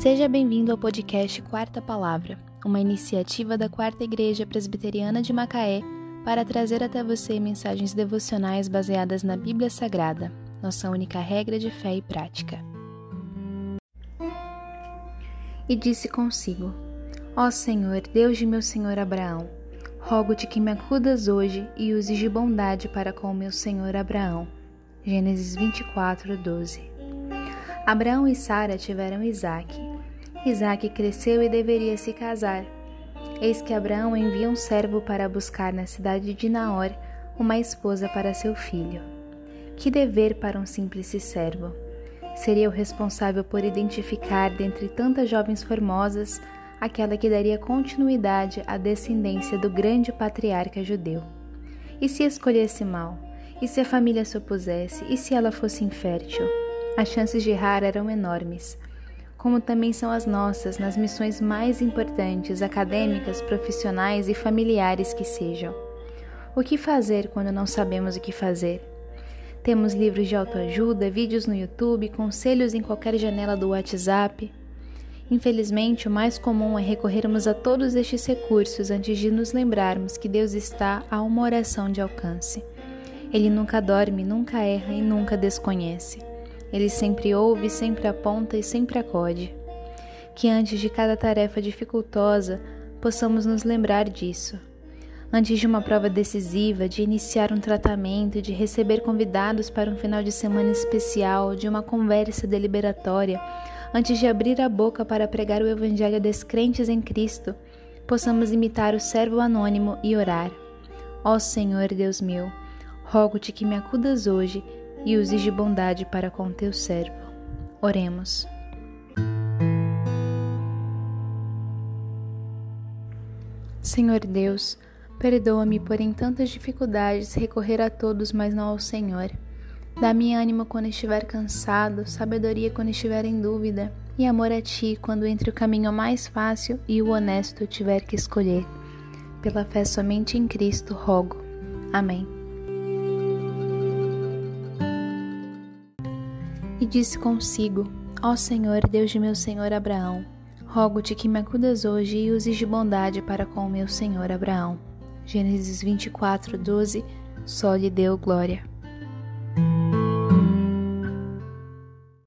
Seja bem-vindo ao podcast Quarta Palavra, uma iniciativa da Quarta Igreja Presbiteriana de Macaé para trazer até você mensagens devocionais baseadas na Bíblia Sagrada, nossa única regra de fé e prática. E disse consigo: Ó Senhor, Deus de meu senhor Abraão, rogo-te que me acudas hoje e uses de bondade para com meu senhor Abraão. Gênesis 24, 12. Abraão e Sara tiveram Isaque. Isaac cresceu e deveria se casar. Eis que Abraão envia um servo para buscar na cidade de Naor uma esposa para seu filho. Que dever para um simples servo! Seria o responsável por identificar dentre tantas jovens formosas aquela que daria continuidade à descendência do grande patriarca judeu. E se escolhesse mal? E se a família se opusesse? E se ela fosse infértil? As chances de errar eram enormes como também são as nossas nas missões mais importantes, acadêmicas, profissionais e familiares que sejam. O que fazer quando não sabemos o que fazer? Temos livros de autoajuda, vídeos no YouTube, conselhos em qualquer janela do WhatsApp. Infelizmente, o mais comum é recorrermos a todos estes recursos antes de nos lembrarmos que Deus está a uma oração de alcance. Ele nunca dorme, nunca erra e nunca desconhece. Ele sempre ouve, sempre aponta e sempre acode. Que antes de cada tarefa dificultosa possamos nos lembrar disso. Antes de uma prova decisiva, de iniciar um tratamento, de receber convidados para um final de semana especial, de uma conversa deliberatória, antes de abrir a boca para pregar o Evangelho a descrentes em Cristo, possamos imitar o servo anônimo e orar. Ó Senhor Deus meu, rogo-te que me acudas hoje e uses de bondade para com teu servo. Oremos. Senhor Deus, perdoa-me por em tantas dificuldades recorrer a todos, mas não ao Senhor. Dá-me ânimo quando estiver cansado, sabedoria quando estiver em dúvida, e amor a Ti quando entre o caminho mais fácil e o honesto tiver que escolher. Pela fé somente em Cristo rogo. Amém. E disse consigo: Ó Senhor, Deus de meu senhor Abraão, rogo-te que me acudas hoje e uses de bondade para com o meu senhor Abraão. Gênesis 24, 12 Só lhe deu glória.